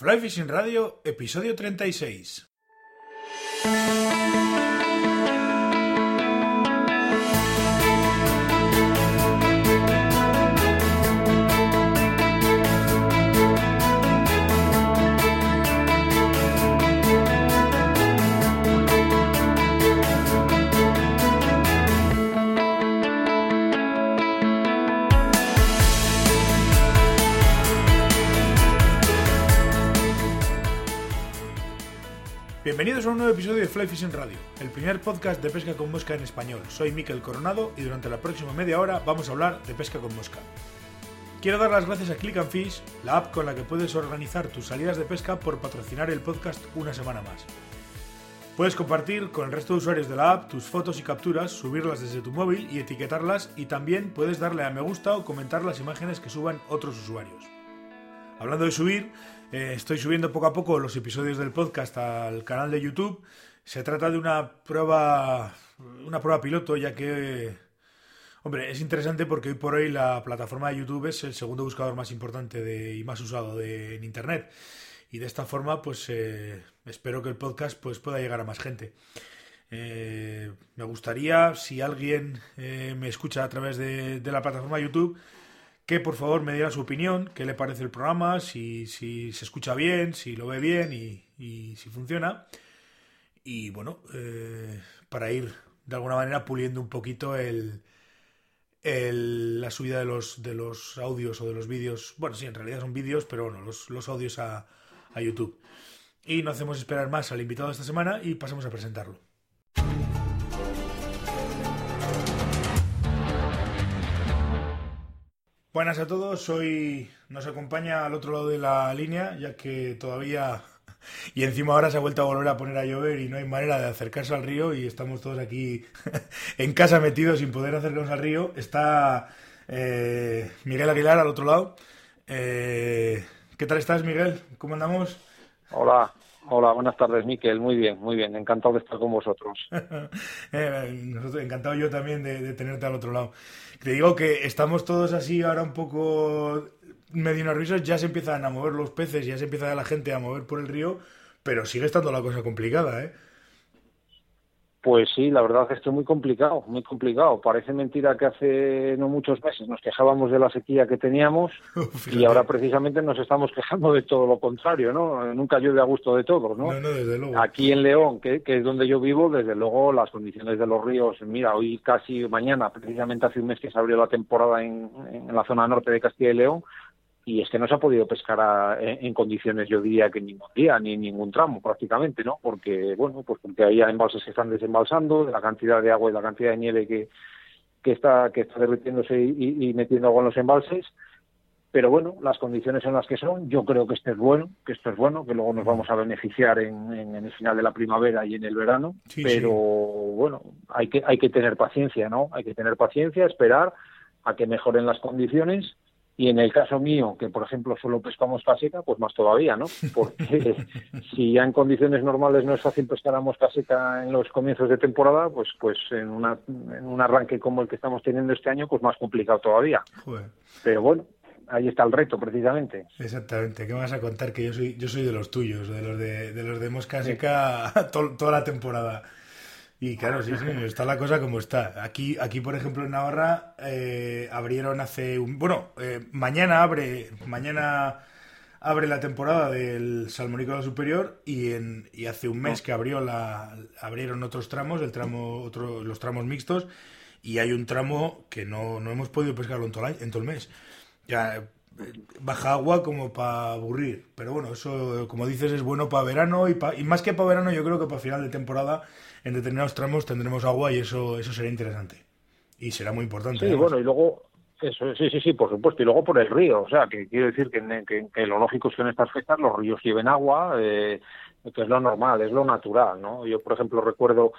Fly Fishing Radio, episodio 36. Bienvenidos a un nuevo episodio de Fly Fishing Radio, el primer podcast de pesca con mosca en español. Soy Miquel Coronado y durante la próxima media hora vamos a hablar de pesca con mosca. Quiero dar las gracias a Click and Fish, la app con la que puedes organizar tus salidas de pesca por patrocinar el podcast una semana más. Puedes compartir con el resto de usuarios de la app tus fotos y capturas, subirlas desde tu móvil y etiquetarlas y también puedes darle a me gusta o comentar las imágenes que suban otros usuarios. Hablando de subir, eh, estoy subiendo poco a poco los episodios del podcast al canal de YouTube. Se trata de una prueba, una prueba piloto, ya que, hombre, es interesante porque hoy por hoy la plataforma de YouTube es el segundo buscador más importante de, y más usado de, en Internet. Y de esta forma, pues eh, espero que el podcast pues, pueda llegar a más gente. Eh, me gustaría, si alguien me escucha a través de, de la plataforma YouTube, que por favor me diera su opinión, qué le parece el programa, si, si se escucha bien, si lo ve bien y, si funciona. Y bueno, eh, para ir de alguna manera puliendo un poquito el, la subida de los, de los audios o de los vídeos. Bueno, sí, en realidad son vídeos, pero bueno, los, los audios a, a YouTube. Y no hacemos esperar más al invitado de esta semana y pasamos a presentarlo. Buenas a todos, hoy nos acompaña al otro lado de la línea, ya que todavía y encima ahora se ha vuelto a volver a poner a llover y no hay manera de acercarse al río y estamos todos aquí en casa metidos sin poder acercarnos al río. Está eh, Miguel Aguilar al otro lado. Eh, ¿Qué tal estás, Miguel? ¿Cómo andamos? Hola, Hola, buenas tardes, Miquel. Muy bien, muy bien. Encantado de estar con vosotros. Eh, encantado yo también de, tenerte al otro lado. Te digo que estamos todos así ahora un poco medio nerviosos. Ya se empiezan a mover los peces, ya se empieza la gente a mover por el río, pero sigue estando la cosa complicada, ¿eh? Pues sí, la verdad es que esto es muy complicado, muy complicado. Parece mentira que hace no muchos meses nos quejábamos de la sequía que teníamos y ahora precisamente nos estamos quejando de todo lo contrario, ¿no? Nunca llueve a gusto de todos, ¿no? No, no, desde luego. Aquí en León, que, es donde yo vivo, desde luego las condiciones de los ríos, mira, hoy casi mañana, precisamente hace un mes que se abrió la temporada en, en la zona norte de Castilla y León, y es que no se ha podido pescar en, condiciones, yo diría que ningún día, ni en ningún tramo prácticamente, ¿no? Porque, bueno, pues porque hay embalses que están desembalsando, de la cantidad de agua y la cantidad de nieve que, que está que está derritiéndose y, metiendo agua en los embalses, pero bueno, las condiciones son las que son, yo creo que esto es bueno, que esto es bueno, que luego nos vamos a beneficiar en, en, el final de la primavera y en el verano, pero bueno, hay que, hay que tener paciencia, ¿no? Hay que tener paciencia, esperar a que mejoren las condiciones y en el caso mío, que por ejemplo solo pescamos mosca seca, pues más todavía, ¿no? Porque si ya en condiciones normales no es fácil pescar a mosca seca en los comienzos de temporada, pues pues en, una, en un arranque como el que estamos teniendo este año, pues más complicado todavía. Pero bueno, ahí está el reto precisamente. Exactamente, ¿qué me vas a contar? Que yo soy, yo soy de los tuyos, de los de, de los de mosca seca toda la temporada. Y claro, sí, sí, está la cosa como está. Aquí, aquí por ejemplo, en Navarra eh, abrieron hace un... Bueno, eh, mañana abre mañana abre la temporada del salmonícola superior y, en, y hace un mes que abrió la abrieron otros tramos, el tramo otro, los tramos mixtos y hay un tramo que no, no hemos podido pescarlo en todo, el, en todo el mes. Ya eh, baja agua como para aburrir, pero bueno, eso como dices es bueno para verano y, y más que para verano yo creo que para final de temporada en determinados tramos tendremos agua y eso, eso será interesante. Y será muy importante. Sí, bueno, y luego, eso, sí, sí, sí, por supuesto. Y luego por el río. O sea, que quiero decir que, que, lo lógico es que en estas fechas los ríos lleven agua, eh, que es lo normal, es lo natural, ¿no? Yo, por ejemplo, recuerdo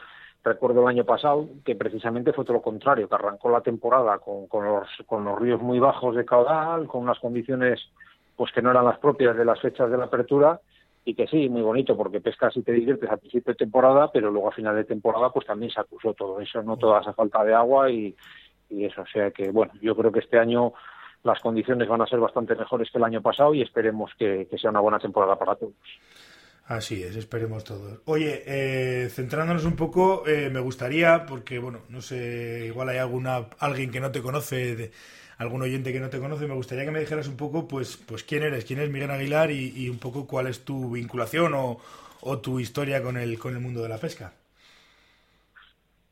recuerdo el año pasado que precisamente fue todo lo contrario, que arrancó la temporada con, con, los, con los ríos muy bajos de caudal, con unas condiciones pues que no eran las propias de las fechas de la apertura y que sí, muy bonito porque pescas y te diviertes a principio de temporada, pero luego a final de temporada pues también se acusó todo eso, no toda esa falta de agua y, y eso, o sea que bueno, yo creo que este año las condiciones van a ser bastante mejores que el año pasado y esperemos que, sea una buena temporada para todos. Así es, esperemos todos. Oye, eh, centrándonos un poco, eh, me gustaría, porque bueno, no sé, igual hay alguna alguien que no te conoce, de, algún oyente que no te conoce, me gustaría que me dijeras un poco, pues, pues quién eres, quién es Miguel Aguilar y, y un poco cuál es tu vinculación o, o tu historia con el con el mundo de la pesca.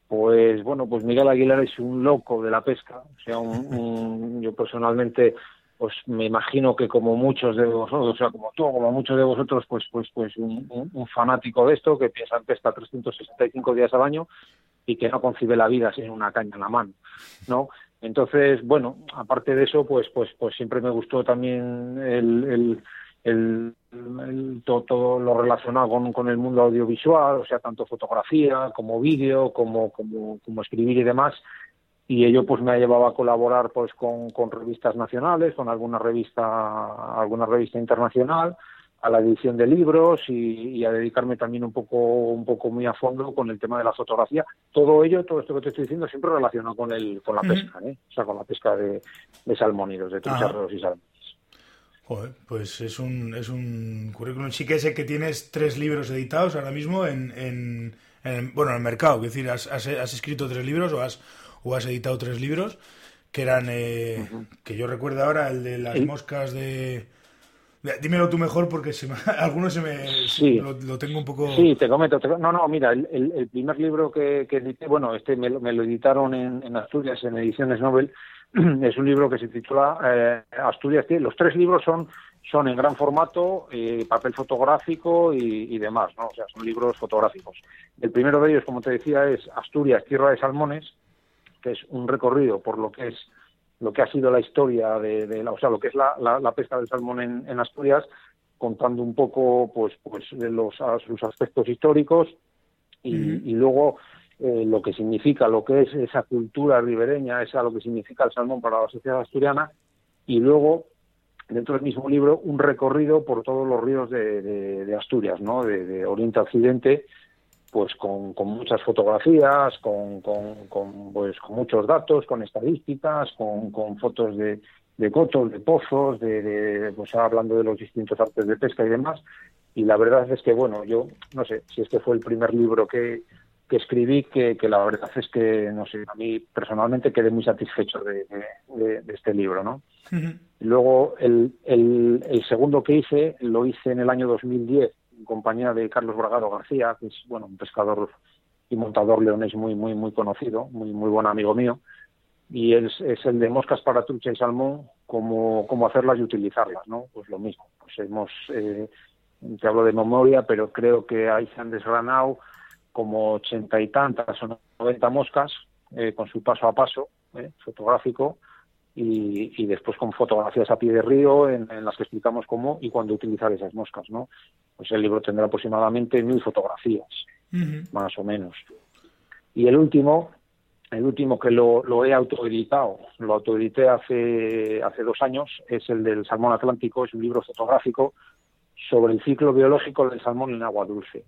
Pues bueno, pues Miguel Aguilar es un loco de la pesca. O sea, un, yo personalmente, pues me imagino que como muchos de vosotros, o sea, como tú, como muchos de vosotros, pues, pues, pues un, fanático de esto que piensa en pesca 365 días al año y que no concibe la vida sin una caña en la mano, ¿no? Entonces, bueno, aparte de eso, pues, pues, pues siempre me gustó también el todo, lo relacionado con, el mundo audiovisual, o sea, tanto fotografía como vídeo, como, como, como escribir y demás. Y ello pues me ha llevado a colaborar pues con, con revistas nacionales, con alguna revista, alguna revista internacional, a la edición de libros y, a dedicarme también un poco, un poco muy a fondo con el tema de la fotografía. Todo ello, todo esto que te estoy diciendo, siempre relacionado con el, con la pesca, ¿eh? o sea, con la pesca de, de salmónidos, de trucharros y salmones pues es un, es un currículum. Sí que sé que tienes tres libros editados ahora mismo en, en, bueno, en el mercado. Es decir, has, has, escrito tres libros o has, o has editado tres libros que eran, eh, que yo recuerdo ahora, el de las moscas de... Dímelo tú mejor porque se algunos se me sí. lo, tengo un poco. Sí, te comento. no, no, mira, el, el, primer libro que, que, edité, bueno, este me, me lo editaron en, en, Asturias en Ediciones Nobel es un libro que se titula eh, Asturias. Los tres libros son, son en gran formato, eh, papel fotográfico y, demás, ¿no? O sea, son libros fotográficos. El primero de ellos, como te decía, es Asturias, Tierra de Salmones, que es un recorrido por lo que es lo que ha sido la historia de, la, o sea, lo que es la, la, pesca del salmón en, Asturias, contando un poco, pues, pues, de los, sus aspectos históricos y, y luego eh, lo que significa lo que es esa cultura ribereña, esa lo que significa el salmón para la sociedad asturiana, y luego dentro del mismo libro un recorrido por todos los ríos de, Asturias, ¿no? De, Oriente a Occidente, pues con, muchas fotografías, con, con, pues, con muchos datos, con estadísticas, con, fotos de, de cotos, de pozos, de, pues hablando de los distintos artes de pesca y demás. Y la verdad es que, bueno, yo no sé si este fue el primer libro que, que escribí que, la verdad es que, no sé, a mí personalmente quedé muy satisfecho de, este libro, ¿no? Luego, el, el, segundo que hice, lo hice en el año 2010 en compañía de Carlos Bragado García, que es, bueno, un pescador y montador leonés muy, muy, muy conocido, muy, muy buen amigo mío, y es, el de moscas para trucha y salmón, cómo, cómo hacerlas y utilizarlas, ¿no? Pues lo mismo, pues hemos, eh, te hablo de memoria, pero creo que ahí se han desgranado como ochenta y tantas o noventa moscas eh, con su paso a paso eh, fotográfico y, después con fotografías a pie de río en, las que explicamos cómo y cuándo utilizar esas moscas, ¿no? Pues el libro tendrá aproximadamente mil fotografías, más o menos. Y el último, el último que lo, lo he autoeditado, lo autoedité hace, hace dos años, es el del salmón atlántico, es un libro fotográfico sobre el ciclo biológico del salmón en agua dulce.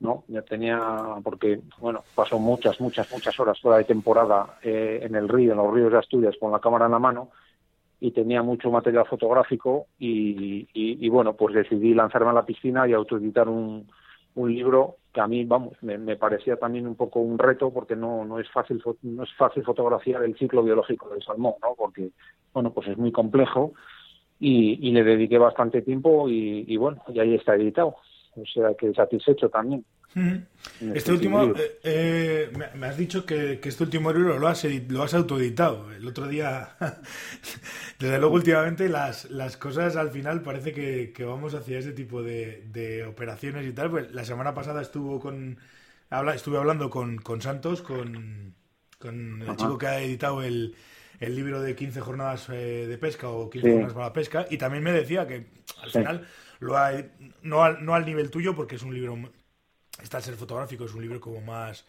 ¿No? Ya tenía, porque, bueno, pasó muchas, muchas, muchas horas fuera de temporada eh, en el río, en los ríos de Asturias, con la cámara en la mano, y tenía mucho material fotográfico, y, y, bueno, pues decidí lanzarme a la piscina y autoeditar un, un libro que a mí, vamos, me, parecía también un poco un reto, porque no, no, es fácil, no es fácil fotografiar el ciclo biológico del salmón, ¿no? Porque, bueno, pues es muy complejo, y, y le dediqué bastante tiempo, y, y bueno, y ahí está editado o sea que satisfecho también. Este, este, último, eh, eh, me has dicho que, este último libro lo has, lo has autoeditado. El otro día, desde luego últimamente las, las cosas al final parece que, vamos hacia ese tipo de, operaciones y tal. Pues la semana pasada estuvo con, habla, estuve hablando con, con Santos, con, con el chico que ha editado el, el libro de 15 jornadas eh, de pesca o 15 jornadas para la pesca y también me decía que al final lo hay, no, al, no al nivel tuyo, porque es un libro, está al ser fotográfico, es un libro como más,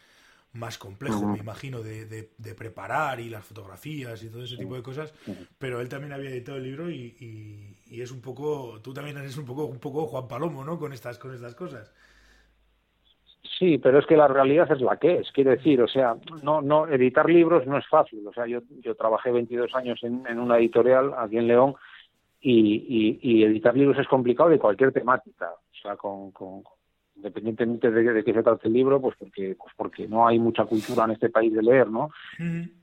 más complejo, me imagino, de, de, preparar y las fotografías y todo ese tipo de cosas, pero él también había editado el libro y, y, es un poco, tú también eres un poco, un poco Juan Palomo, ¿no? Con estas, con estas cosas. Sí, pero es que la realidad es la que es. Quiero decir, o sea, no, no, editar libros no es fácil. O sea, yo, yo trabajé 22 años en, en una editorial aquí en León y, y, editar libros es complicado de cualquier temática. O sea, con, con independientemente de, de qué se trate el libro, pues porque, pues porque no hay mucha cultura en este país de leer, ¿no?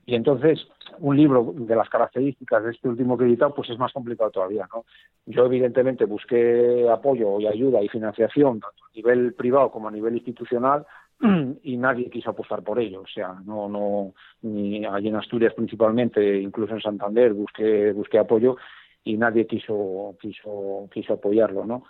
Y entonces, un libro de las características de este último que he editado, pues es más complicado todavía, ¿no? Yo, evidentemente, busqué apoyo y ayuda y financiación, tanto a nivel privado como a nivel institucional, y nadie quiso apostar por ello. O sea, no, no, ni allí en Asturias principalmente, incluso en Santander, busqué, busqué apoyo y nadie quiso, quiso, quiso apoyarlo, ¿no?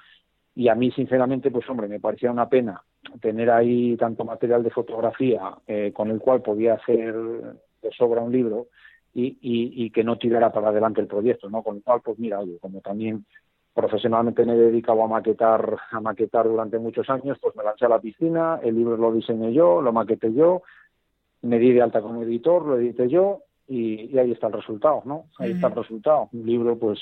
y a mí sinceramente pues hombre me parecía una pena tener ahí tanto material de fotografía eh, con el cual podía hacer de sobra un libro y, y, que no tirara para adelante el proyecto no con lo cual pues mira oye como también profesionalmente me he dedicado a maquetar a maquetar durante muchos años pues me lancé a la piscina el libro lo diseñé yo lo maqueté yo me di de alta como editor lo edité yo y, y ahí está el resultado no ahí está el resultado un libro pues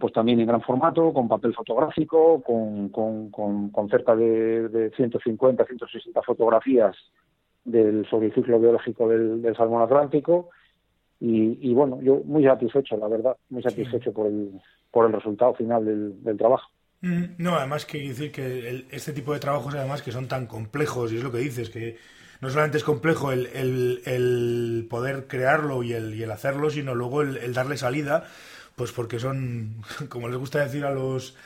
pues también en gran formato, con papel fotográfico, con, con, con, cerca de, de, 150, 160 fotografías del sobre el ciclo biológico del, del salmón atlántico. Y, y, bueno, yo muy satisfecho, la verdad, muy satisfecho por, el, por el resultado final del, del trabajo. Mm, no, además que decir que este tipo de trabajos además que son tan complejos y es lo que dices, que no solamente es complejo el, el, el poder crearlo y el, y el hacerlo, sino luego el, darle salida pues porque son, como les gusta decir a los,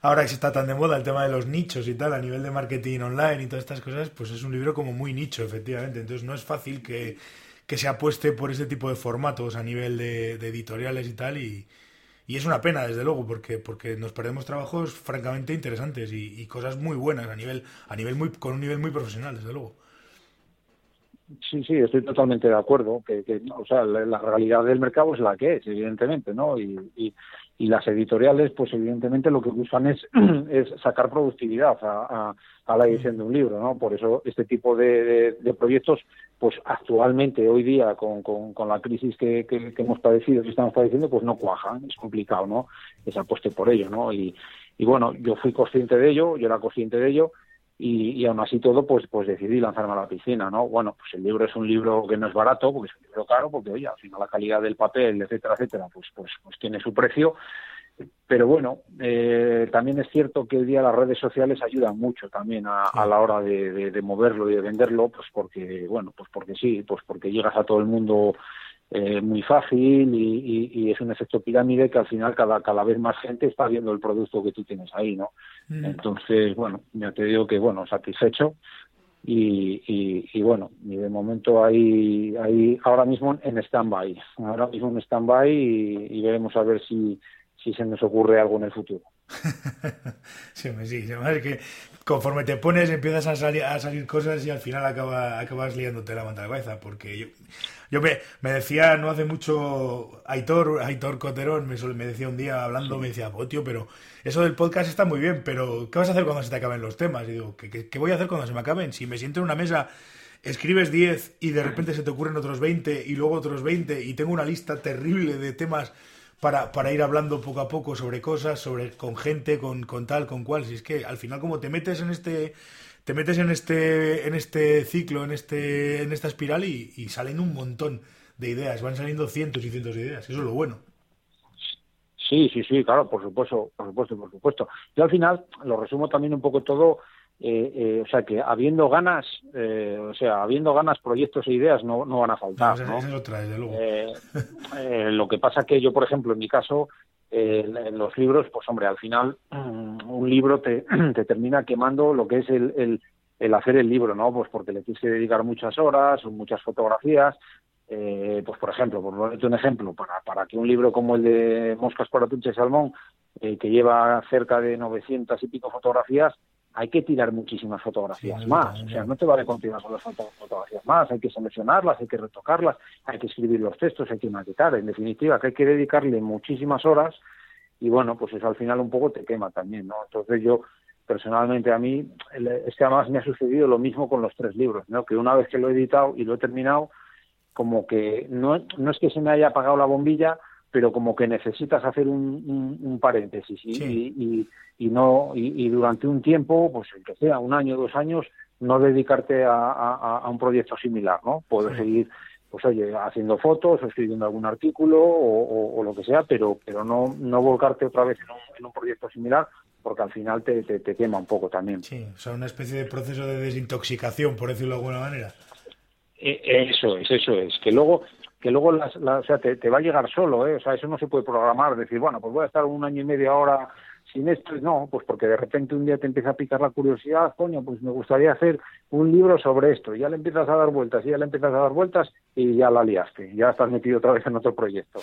ahora que se está tan de moda el tema de los nichos y tal, a nivel de marketing online y todas estas cosas, pues es un libro como muy nicho, efectivamente. Entonces no es fácil que, que se apueste por ese tipo de formatos a nivel de, editoriales y tal. Y, y, es una pena, desde luego, porque, porque nos perdemos trabajos francamente interesantes y, y, cosas muy buenas a nivel, a nivel muy, con un nivel muy profesional, desde luego. Sí, sí, estoy totalmente de acuerdo. Que, que o sea, la, realidad del mercado es la que es, evidentemente, ¿no? Y, y, y las editoriales, pues evidentemente lo que buscan es, es sacar productividad a, la edición de un libro, ¿no? Por eso este tipo de, proyectos, pues actualmente, hoy día, con, la crisis que, hemos padecido, que estamos padeciendo, pues no cuajan, es complicado, ¿no? Esa apueste por ello, ¿no? Y, y bueno, yo fui consciente de ello, yo era consciente de ello, y, y aún así todo pues pues decidí lanzarme a la piscina no bueno pues el libro es un libro que no es barato porque es un libro caro porque oye al final la calidad del papel etcétera etcétera pues pues pues tiene su precio. Pero bueno eh, también es cierto que hoy día las redes sociales ayudan mucho también a, a la hora de, de, de, moverlo y de venderlo pues porque bueno pues porque sí pues porque llegas a todo el mundo eh, muy fácil y, y, es un efecto pirámide que al final cada, cada vez más gente está viendo el producto que tú tienes ahí, ¿no? Mm. Entonces, bueno, ya te digo que, bueno, satisfecho y, y, y bueno, y de momento ahí, ahí ahora mismo en stand-by, ahora mismo en stand-by y veremos a ver si, si se nos ocurre algo en el futuro. sí, sí, es que conforme te pones empiezas a salir, a salir cosas y al final acaba, acabas liándote la manta de cabeza, porque yo, yo me, me, decía no hace mucho Aitor, Aitor Coterón, me, me decía un día hablando, me decía, oh, tío, pero eso del podcast está muy bien, pero ¿qué vas a hacer cuando se te acaben los temas? Y digo, ¿qué, qué, voy a hacer cuando se me acaben? Si me siento en una mesa escribes 10 y de repente se te ocurren otros 20 y luego otros 20 y tengo una lista terrible de temas para, para ir hablando poco a poco sobre cosas, sobre con gente, con, con tal, con cual. Si es que al final como te metes en este te metes en este en este ciclo, en este en esta espiral y, y salen un montón de ideas, van saliendo cientos y cientos de ideas. Eso es lo bueno. Sí, sí, sí, claro, por supuesto, por supuesto, por supuesto. Yo al final lo resumo también un poco todo eh, eh, o sea que habiendo ganas, eh, o sea, habiendo ganas, proyectos e ideas no, no van a faltar. ¿no? es otra, desde luego. Eh, lo que pasa que yo, por ejemplo, en mi caso, en los libros, pues hombre, al final mm, un libro te, te termina quemando lo que es el, el, el, hacer el libro, ¿no? Pues porque le tienes que dedicar muchas horas, muchas fotografías. pues por ejemplo, por ponerte un ejemplo, para, para que un libro como el de Moscas para Tunche Salmón, que lleva cerca de 900 y pico fotografías, hay que tirar muchísimas fotografías más. O sea, no te vale continuar con las fotografías más, hay que seleccionarlas, hay que retocarlas, hay que escribir los textos, hay que maquetar. En definitiva, que hay que dedicarle muchísimas horas y bueno, pues eso al final un poco te quema también, ¿no? Entonces yo, personalmente a mí, es que además me ha sucedido lo mismo con los tres libros, ¿no? Que una vez que lo he editado y lo he terminado, como que no, no es que se me haya apagado la bombilla, pero como que necesitas hacer un, un, paréntesis y, y, y, no y, durante un tiempo, pues el que sea, un año, dos años, no dedicarte a, un proyecto similar, ¿no? Puedes seguir, pues oye, haciendo fotos o escribiendo algún artículo o, lo que sea, pero pero no, no volcarte otra vez en un, proyecto similar porque al final te, te, quema un poco también. Sí, o sea, una especie de proceso de desintoxicación, por decirlo de alguna manera. E, eso es, eso es. Que luego, que luego las, o sea, te, te, va a llegar solo, ¿eh? O sea, eso no se puede programar, decir, bueno, pues voy a estar un año y medio ahora sin esto, no, pues porque de repente un día te empieza a picar la curiosidad, coño, pues me gustaría hacer un libro sobre esto, y ya le empiezas a dar vueltas, y ya le empiezas a dar vueltas, y ya la liaste, ya estás metido otra vez en otro proyecto,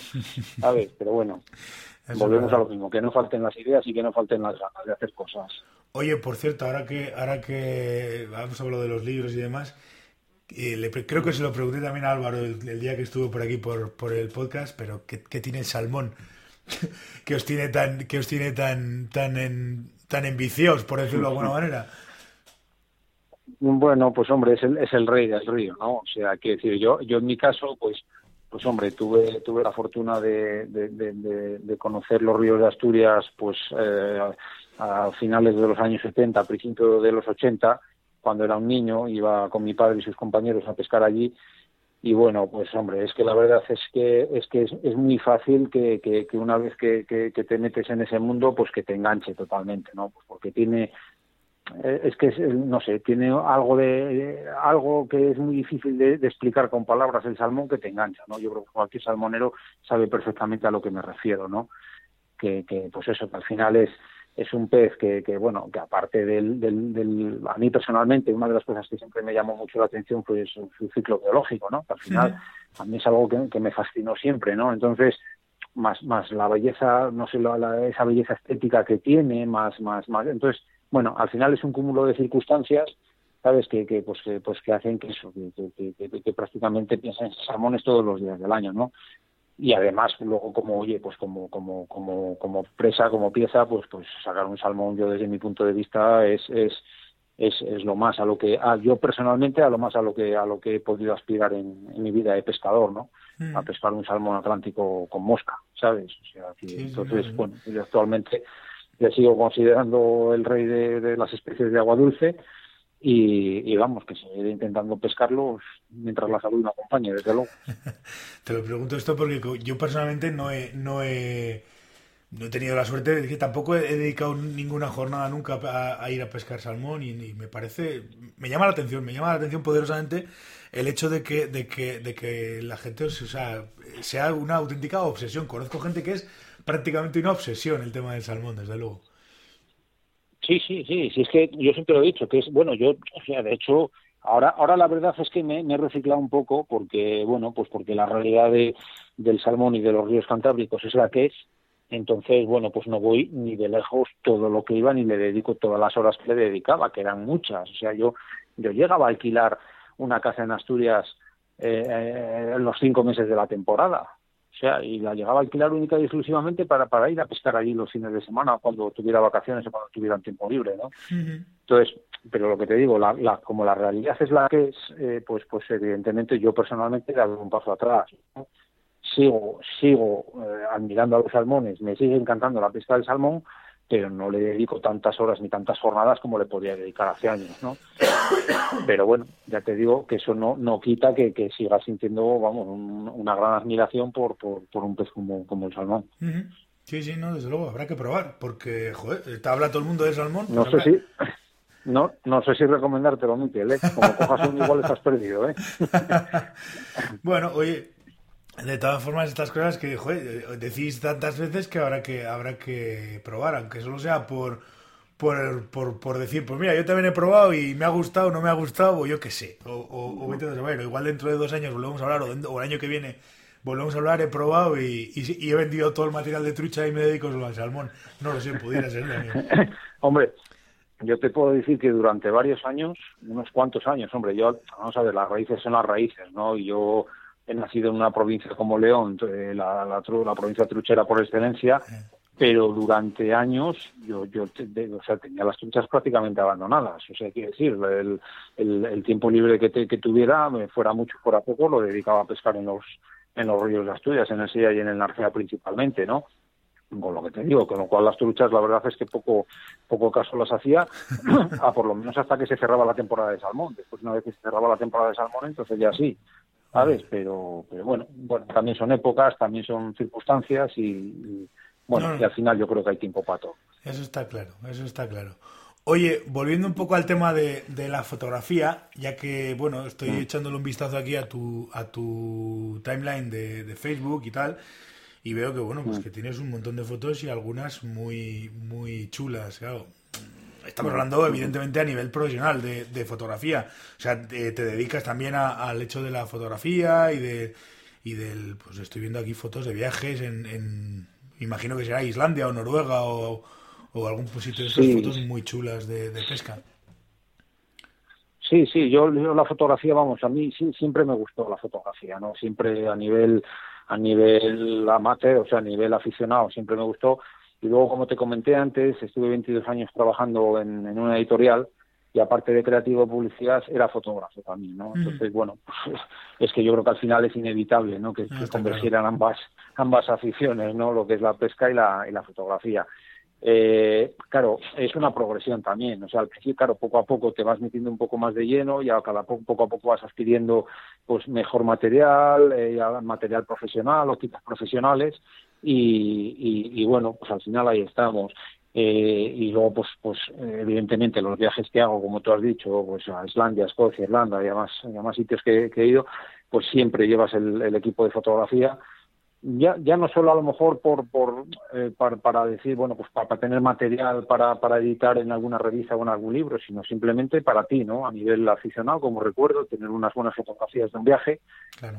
¿sabes? Pero bueno, volvemos a lo mismo, que no falten las ideas y que no falten las ganas de hacer cosas. Oye, por cierto, ahora que, ahora que vamos a hablar de los libros y demás, eh, le, creo que se lo pregunté también a Álvaro el, día que estuvo por aquí por, por el podcast, pero ¿qué, qué tiene el salmón? que os tiene tan que os tiene tan tan en, tan enviciados, por decirlo de alguna manera. Bueno, pues hombre, es el, es el rey del río, ¿no? O sea, quiero decir, yo yo en mi caso, pues pues hombre, tuve tuve la fortuna de, de, conocer los ríos de Asturias, pues eh, a finales de los años 70, a principios de los 80, cuando era un niño, iba con mi padre y sus compañeros a pescar allí y bueno, pues hombre, es que la verdad es que es que es, muy fácil que, una vez que, que, te metes en ese mundo, pues que te enganche totalmente, ¿no? Pues porque tiene eh, es que no sé, tiene algo de algo que es muy difícil de, explicar con palabras el salmón que te engancha, ¿no? Yo creo que cualquier salmonero sabe perfectamente a lo que me refiero, ¿no? Que, que pues eso, que al final es es un pez que, que bueno, que aparte del, del, a mí personalmente, una de las cosas que siempre me llamó mucho la atención fue su, ciclo biológico, ¿no? al final a mí es algo que, me fascinó siempre, ¿no? Entonces, más, más la belleza, no sé, la, esa belleza estética que tiene, más, más, más, entonces, bueno, al final es un cúmulo de circunstancias sabes que, que pues que, pues que hacen que eso que, que, que, prácticamente piensan en salmones todos los días del año no y además luego como oye pues como como como como presa como pieza pues pues sacar un salmón yo desde mi punto de vista es es es, es lo más a lo que yo personalmente a lo más a lo que a lo que he podido aspirar en, mi vida de pescador no mm. a pescar un salmón atlántico con mosca sabes o sea entonces bueno yo actualmente le sigo considerando el rey de, de las especies de agua dulce y, vamos, que seguiré intentando pescarlos mientras la salud me acompañe, desde luego. Te lo pregunto esto porque yo personalmente no he, no he, no he tenido la suerte de que tampoco he dedicado ninguna jornada nunca a, ir a pescar salmón y, me parece, me llama la atención, me llama la atención poderosamente el hecho de que, de que, de que la gente, o sea, sea una auténtica obsesión. Conozco gente que es prácticamente una obsesión el tema del salmón, desde luego. Sí, sí, sí, sí, es que yo siempre lo he dicho, que es, bueno, yo, o sea, de hecho, ahora, ahora la verdad es que me, he reciclado un poco porque, bueno, pues porque la realidad de, del salmón y de los ríos cantábricos es la que es, entonces, bueno, pues no voy ni de lejos todo lo que iba ni le dedico todas las horas que le dedicaba, que eran muchas, o sea, yo, yo llegaba a alquilar una casa en Asturias eh, eh los cinco meses de la temporada, sea, y la llegaba a alquilar única y exclusivamente para, para ir a pescar allí los fines de semana, cuando tuviera vacaciones o cuando tuviera tiempo libre, ¿no? Entonces, pero lo que te digo, la, la, como la realidad es la que es, eh, pues, pues evidentemente yo personalmente he dado un paso atrás. Sigo, sigo eh, admirando a los salmones, me sigue encantando la pesca del salmón, pero no le dedico tantas horas ni tantas jornadas como le podría dedicar hace años, ¿no? Pero bueno, ya te digo que eso no, no quita que, que siga sintiendo, vamos, una gran admiración por, por, por, un pez como, como el salmón. Sí, sí, no, desde luego, habrá que probar, porque, joder, te habla todo el mundo de salmón. no pues sé si... No, no sé si recomendártelo, Miquel, ¿eh? Como cojas un igual estás perdido, ¿eh? bueno, oye, de todas formas, estas cosas que joder, decís tantas veces que habrá que habrá que probar, aunque solo sea por, por, por, decir, pues mira, yo también he probado y me ha gustado, no me ha gustado, o yo qué sé. O, o, o igual dentro de dos años volvemos a hablar, o, el año que viene volvemos a hablar, he probado y, he vendido todo el material de trucha y me dedico solo al salmón. No lo sé, pudiera ser Hombre, yo te puedo decir que durante varios años, unos cuantos años, hombre, yo, vamos a ver, las raíces son las raíces, ¿no? Y yo he nacido en una provincia como León, eh, la, la, la, provincia truchera por excelencia, pero durante años yo, yo o sea, tenía las truchas prácticamente abandonadas. O sea, quiere decir, el, el, tiempo libre que, que tuviera, fuera mucho, fuera poco, lo dedicaba a pescar en los, en los ríos de Asturias, en el Silla y en el Narcea principalmente, ¿no? con lo que te digo, con lo cual las truchas la verdad es que poco poco caso las hacía, a por lo menos hasta que se cerraba la temporada de salmón. Después una vez que se cerraba la temporada de salmón, entonces ya sí, ¿sabes? Pero, pero bueno, bueno, también son épocas, también son circunstancias y, bueno, y al final yo creo que hay tiempo para todo. Eso está claro, eso está claro. Oye, volviendo un poco al tema de, de la fotografía, ya que, bueno, estoy mm. echándole un vistazo aquí a tu, a tu timeline de, de Facebook y tal, y veo que bueno pues mm. que tienes un montón de fotos y algunas muy muy chulas claro estamos hablando evidentemente a nivel profesional de, de fotografía o sea te, dedicas también al hecho de la fotografía y de y del pues estoy viendo aquí fotos de viajes en, en imagino que será Islandia o Noruega o, o algún sitio de fotos muy chulas de, pesca Sí, sí, yo, yo, la fotografía, vamos, a mí sí, siempre me gustó la fotografía, ¿no? Siempre a nivel a nivel amateur, o sea, a nivel aficionado, siempre me gustó. Y luego, como te comenté antes, estuve 22 años trabajando en, una editorial y aparte de creativo publicidad era fotógrafo también, ¿no? Entonces, bueno, pues, es que yo creo que al final es inevitable, ¿no? Que, que convergieran ambas ambas aficiones, ¿no? Lo que es la pesca y la, y la fotografía. Eh, claro, es una progresión también. O sea, al principio, claro, poco a poco te vas metiendo un poco más de lleno y a cada poco, poco a poco vas adquiriendo pues mejor material, eh, material profesional o tipos profesionales y, y, bueno, pues al final ahí estamos. Eh, y luego, pues, pues evidentemente los viajes que hago, como tú has dicho, pues a Islandia, Escocia, Irlanda y además, y sitios que, he ido, pues siempre llevas el equipo de fotografía ya, ya no solo a lo mejor por, por eh, para, decir, bueno, pues para, tener material para, para editar en alguna revista o en algún libro, sino simplemente para ti, ¿no? A nivel aficionado, como recuerdo, tener unas buenas fotografías de un viaje. Claro.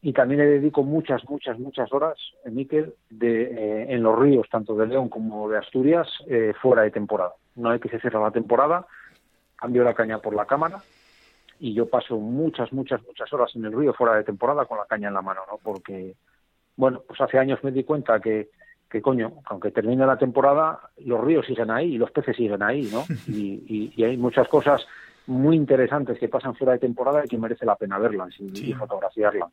Y también le dedico muchas, muchas, muchas horas, eh, Miquel, de, eh, en los ríos, tanto de León como de Asturias, fuera de temporada. Una vez que se cierra la temporada, cambio la caña por la cámara y yo paso muchas, muchas, muchas horas en el río fuera de temporada con la caña en la mano, ¿no? Porque bueno, pues hace años me di cuenta que, que coño, aunque termine la temporada, los ríos siguen ahí y los peces siguen ahí, ¿no? Y, y, hay muchas cosas muy interesantes que pasan fuera de temporada y que merece la pena verlas y, fotografiarlas.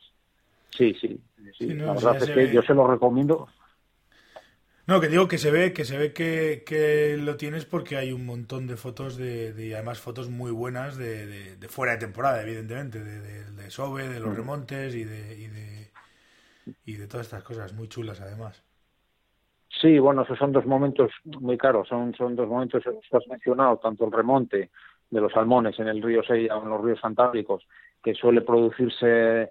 Sí, sí, sí. la verdad es que yo se lo recomiendo. No, que digo que se ve, que se ve que, que lo tienes porque hay un montón de fotos de, de además fotos muy buenas de, de, fuera de temporada, evidentemente, de, de, Sobe, de los mm. remontes y de y de todas estas cosas muy chulas además. Sí, bueno, esos son dos momentos muy caros, son, son dos momentos que has mencionado, tanto el remonte de los salmones en el río Sella o en los ríos antárticos, que suele producirse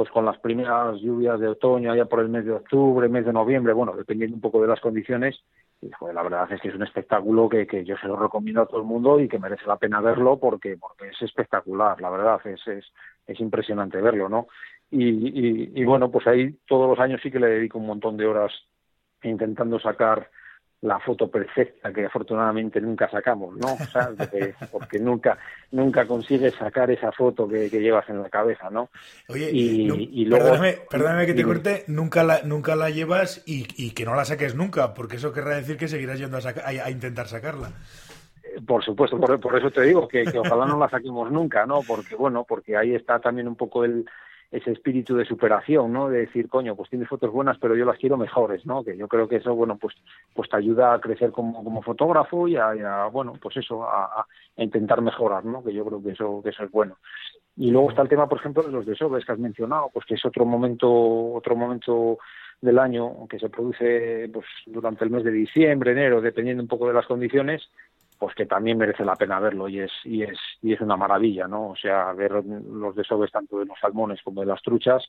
pues con las primeras lluvias de otoño, allá por el mes de octubre, mes de noviembre, bueno, dependiendo un poco de las condiciones, y la verdad es que es un espectáculo que, que yo se lo recomiendo a todo el mundo y que merece la pena verlo porque, porque es espectacular, la verdad, es, es, es impresionante verlo, ¿no? Y, y, bueno, pues ahí todos los años sí que le dedico un montón de horas intentando sacar la foto perfecta que afortunadamente nunca sacamos, ¿no? Porque, nunca nunca consigues sacar esa foto que, llevas en la cabeza, ¿no? Oye, y, luego, perdóname, que te corte, nunca la, nunca la llevas y, y, que no la saques nunca, porque eso querrá decir que seguirás yendo a, a, intentar sacarla. Por supuesto, por, por eso te digo que, que ojalá no la saquemos nunca, ¿no? Porque bueno, porque ahí está también un poco el, ese espíritu de superación, ¿no? De decir, coño, pues tienes fotos buenas, pero yo las quiero mejores, ¿no? Que yo creo que eso, bueno, pues, pues te ayuda a crecer como, como fotógrafo y a, bueno, pues eso, a, intentar mejorar, ¿no? Que yo creo que eso, que es bueno. Y luego está el tema, por ejemplo, de los desobres que has mencionado, pues que es otro momento, otro momento del año que se produce pues durante el mes de diciembre, enero, dependiendo un poco de las condiciones, pues que también merece la pena verlo y es y es y es una maravilla no o sea ver los desoves tanto de los salmones como de las truchas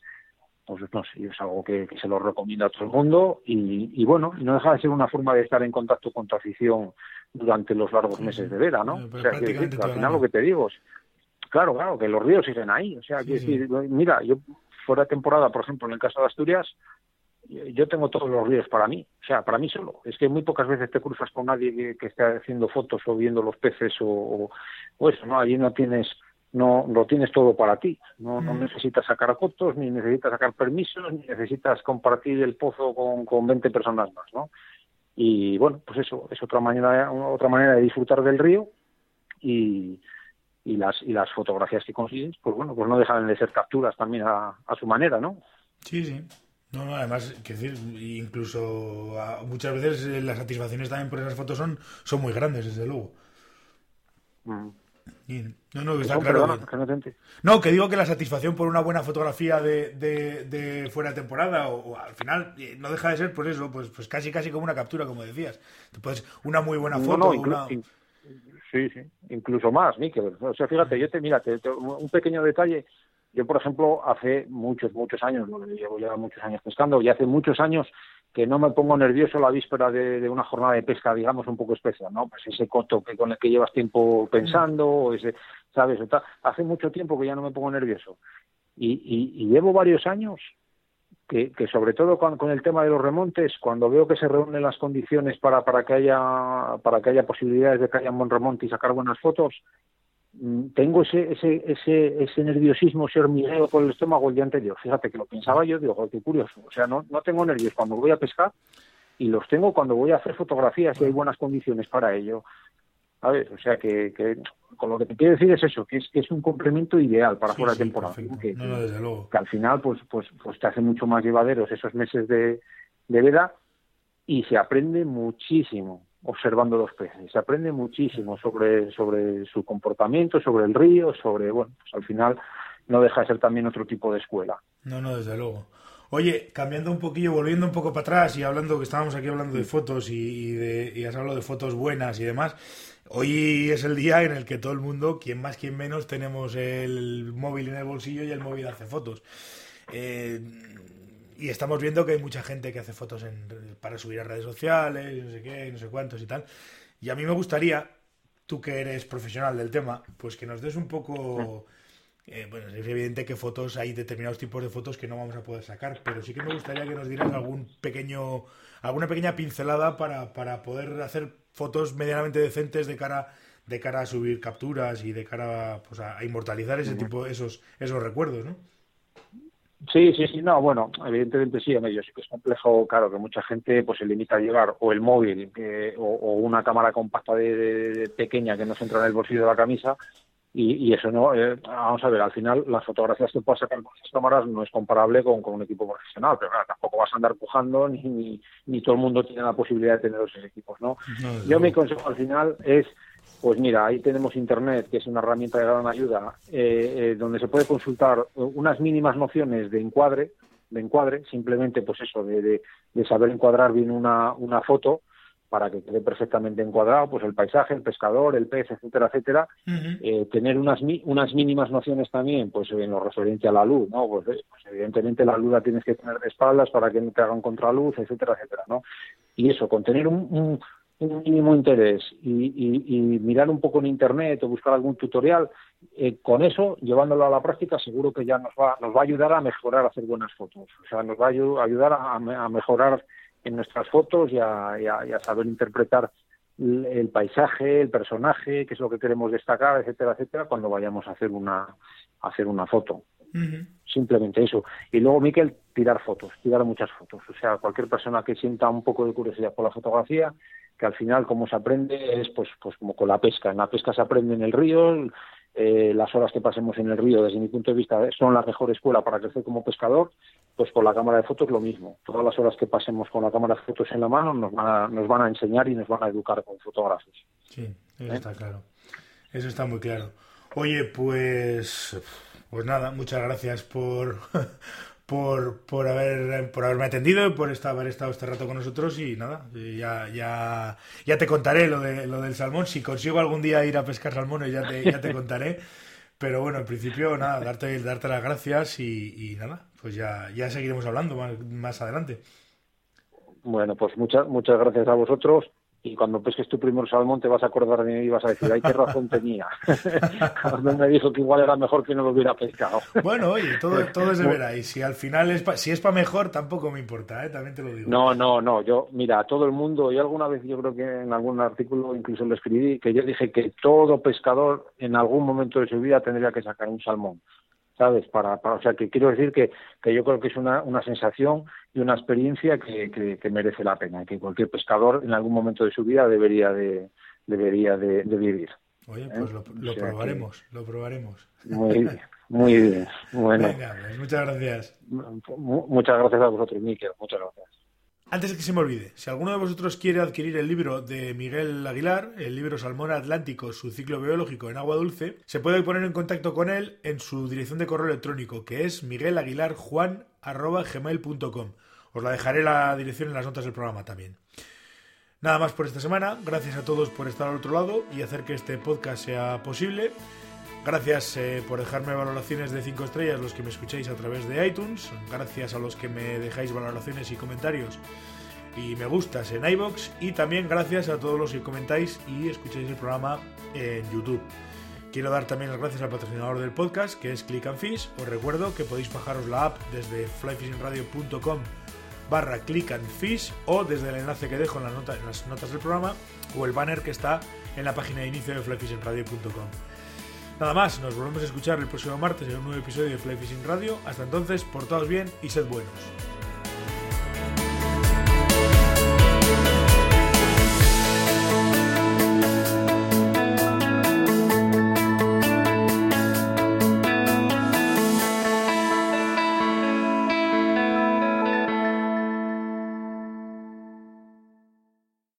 pues no sé es algo que, se lo recomiendo a todo el mundo y, y bueno no deja de ser una forma de estar en contacto con tu afición durante los largos meses de vera no o sea que, al final lo que te digo es claro claro que los ríos siguen ahí o sea que decir, mira yo fuera de temporada por ejemplo en el caso de Asturias yo tengo todos los ríos para mí, o sea, para mí solo. Es que muy pocas veces te cruzas con nadie que, esté haciendo fotos o viendo los peces o, o, eso, ¿no? Allí no tienes, no lo tienes todo para ti. No, no mm. necesitas sacar fotos, ni necesitas sacar permisos, ni necesitas compartir el pozo con, con 20 personas más, ¿no? Y bueno, pues eso, es otra manera, otra manera de disfrutar del río y, y las y las fotografías que consigues, pues bueno, pues no dejan de ser capturas también a, a su manera, ¿no? Sí, sí. No, no, además, que decir, incluso muchas veces eh, las satisfacciones también por esas fotos son, son muy grandes, desde luego. Mm. no, no, está claro. no, que digo que la satisfacción por una buena fotografía de, de, fuera de temporada, o, al final, eh, no deja de ser, pues eso, pues, pues casi casi como una captura, como decías. Puedes, una muy buena foto. sí, sí, incluso más, Miquel. O sea, fíjate, yo te, mira, un pequeño detalle yo, por ejemplo, hace muchos, muchos años, llevo ya muchos años pescando, y hace muchos años que no me pongo nervioso la víspera de, una jornada de pesca, digamos, un poco especial, ¿no? Pues ese coto que con el que llevas tiempo pensando, o ese, ¿sabes? Hace mucho tiempo que ya no me pongo nervioso. Y, llevo varios años que, sobre todo con, el tema de los remontes, cuando veo que se reúnen las condiciones para, para que haya para que haya posibilidades de que haya un buen remonte y sacar buenas fotos, tengo ese, ese, ese, ese nerviosismo, ese hormigueo por el estómago el día anterior. Fíjate que lo pensaba yo, digo, qué curioso. O sea, no, no tengo nervios cuando voy a pescar y los tengo cuando voy a hacer fotografías y hay buenas condiciones para ello. ¿Sabes? O sea, que, que con lo que te quiero decir es eso, que es, que es un complemento ideal para fuera de temporada. Que, que, al final, pues, pues, pues te hace mucho más llevaderos esos meses de, de veda y se aprende muchísimo observando los peces. Se aprende muchísimo sobre, sobre su comportamiento, sobre el río, sobre, bueno, pues al final no deja de ser también otro tipo de escuela. No, no, desde luego. Oye, cambiando un poquillo, volviendo un poco para atrás y hablando, que estábamos aquí hablando de fotos y, de, y has hablado de fotos buenas y demás, hoy es el día en el que todo el mundo, quien más, quien menos, tenemos el móvil en el bolsillo y el móvil hace fotos. Eh, y estamos viendo que hay mucha gente que hace fotos para subir a redes sociales, no sé qué, no sé cuántos y tal. Y a mí me gustaría, tú que eres profesional del tema, pues que nos des un poco... Eh, bueno, es evidente que fotos, hay determinados tipos de fotos que no vamos a poder sacar, pero sí que me gustaría que nos dieras algún pequeño, alguna pequeña pincelada para, para poder hacer fotos medianamente decentes de cara de cara a subir capturas y de cara pues, a, inmortalizar ese tipo esos esos recuerdos, ¿no? Sí, sí, sí, no, bueno, evidentemente sí, en ello sí que es complejo, claro, que mucha gente pues se limita a llevar o el móvil o, una cámara compacta de, pequeña que no se entra en el bolsillo de la camisa y, eso no, eh, vamos a ver, al final las fotografías que puedas sacar con esas cámaras no es comparable con, un equipo profesional, pero tampoco vas a andar pujando ni, ni, todo el mundo tiene la posibilidad de tener esos equipos, ¿no? Yo mi consejo al final es pues mira, ahí tenemos Internet, que es una herramienta de gran ayuda, eh, eh, donde se puede consultar unas mínimas nociones de encuadre, de encuadre, simplemente pues eso, de, saber encuadrar bien una, una foto para que quede perfectamente encuadrado, pues el paisaje, el pescador, el pez, etcétera, etcétera. Eh, tener unas, unas mínimas nociones también, pues en lo referente a la luz, ¿no? Pues, pues, evidentemente la luz la tienes que tener de espaldas para que no te hagan contraluz, etcétera, etcétera, ¿no? Y eso, con tener un, un mínimo interés y, mirar un poco en internet o buscar algún tutorial, eh, con eso, llevándolo a la práctica, seguro que ya nos va, nos va a ayudar a mejorar, a hacer buenas fotos. O sea, nos va a ayudar a, mejorar en nuestras fotos y a, saber interpretar el, paisaje, el personaje, qué es lo que queremos destacar, etcétera, etcétera, cuando vayamos a hacer una, a hacer una foto. Simplemente eso. Y luego, Miquel, tirar fotos, tirar muchas fotos. O sea, cualquier persona que sienta un poco de curiosidad por la fotografía, que al final como se aprende es pues pues como con la pesca. En la pesca se aprende en el río eh, las horas que pasemos en el río desde mi punto de vista son la mejor escuela para crecer como pescador pues con la cámara de fotos lo mismo. Todas las horas que pasemos con la cámara de fotos en la mano nos van a, nos van a enseñar y nos van a educar con fotógrafos. Sí eso ¿Eh? está claro. Eso está muy claro. Oye pues pues nada muchas gracias por por, por, haber, por haberme atendido y por estar, haber estado este rato con nosotros y nada, ya, ya, ya te contaré lo, de, lo del salmón. Si consigo algún día ir a pescar salmón, ya te, ya te contaré. Pero bueno, en principio, nada, darte, darte las gracias y, nada, pues ya, ya seguiremos hablando más, más adelante. Bueno, pues muchas, muchas gracias a vosotros y cuando pesques tu primer salmón te vas a acordar de mí y vas a decir, ay, qué razón tenía. cuando me dijo que igual era mejor que no lo hubiera pescado. bueno, oye, todo, todo es de ver y si al final es si es para mejor, tampoco me importa, ¿eh? también te lo digo. No, no, no, yo, mira, todo el mundo, y alguna vez yo creo que en algún artículo incluso lo escribí, que yo dije que todo pescador en algún momento de su vida tendría que sacar un salmón. ¿Sabes? Para, para, o sea, que quiero decir que, que yo creo que es una, una sensación y una experiencia que, que, merece la pena, que cualquier pescador en algún momento de su vida debería de, debería de, vivir. Oye, pues lo, probaremos, lo probaremos. Muy bien, muy bien. Bueno. Venga, pues muchas gracias. Muchas gracias a vosotros, Miquel. Muchas gracias. Antes de que se me olvide, si alguno de vosotros quiere adquirir el libro de Miguel Aguilar, el libro Salmón Atlántico, su ciclo biológico en agua dulce, se puede poner en contacto con él en su dirección de correo electrónico, que es miguelaguilarjuan.gmail.com. Os la dejaré la dirección en las notas del programa también. Nada más por esta semana. Gracias a todos por estar al otro lado y hacer que este podcast sea posible. Gracias eh, por dejarme valoraciones de 5 estrellas los que me escucháis a través de iTunes. Gracias a los que me dejáis valoraciones y comentarios y me gustas en iBox. Y también gracias a todos los que comentáis y escucháis el programa en YouTube. Quiero dar también las gracias al patrocinador del podcast, que es Click and Fish. Os recuerdo que podéis bajaros la app desde flyfishingradio.com barra click and fish o desde el enlace que dejo en, en las notas del programa o el banner que está en la página de inicio de flyfishingradio.com. Nada más, nos volvemos a escuchar el próximo martes en un nuevo episodio de Fly Fishing Radio. Hasta entonces, portaos bien y sed buenos.